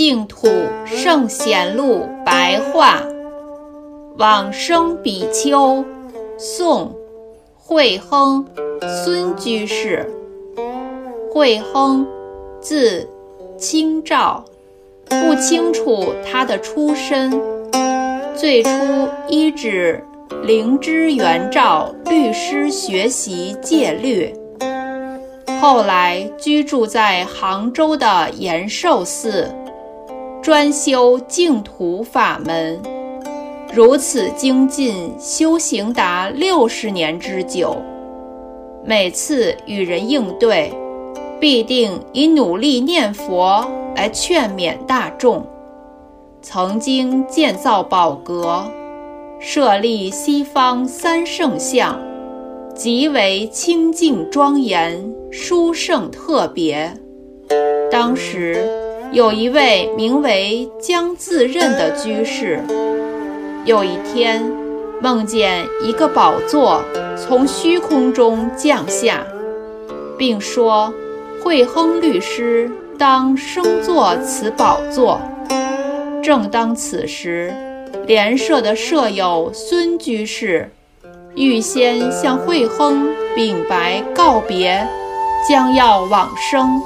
净土圣贤录白话，往生比丘，宋，慧亨，孙居士。慧亨，字清照，不清楚他的出身。最初依止灵芝元照律师学习戒律，后来居住在杭州的延寿寺。专修净土法门，如此精进修行达六十年之久。每次与人应对，必定以努力念佛来劝勉大众。曾经建造宝阁，设立西方三圣像，极为清净庄严、殊胜特别。当时。有一位名为江自任的居士，有一天梦见一个宝座从虚空中降下，并说：“慧亨律师当升坐此宝座。”正当此时，莲社的舍友孙居士预先向慧亨禀白告别，将要往生。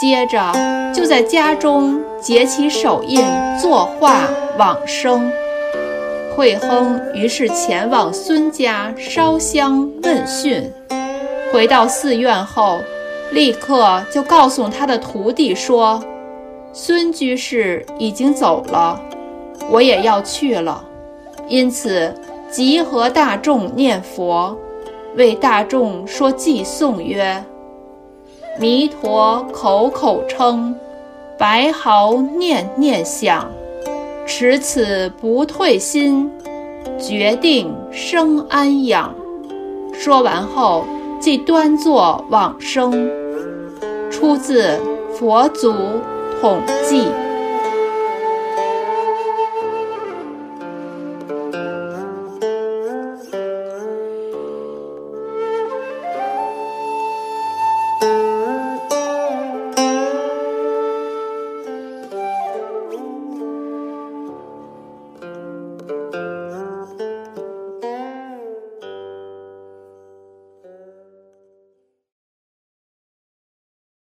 接着就在家中结起手印作画往生。慧亨于是前往孙家烧香问讯。回到寺院后，立刻就告诉他的徒弟说：“孙居士已经走了，我也要去了，因此集合大众念佛，为大众说偈颂曰。”弥陀口口称，白毫念念想，持此不退心，决定生安养。说完后，即端坐往生。出自《佛祖统记》。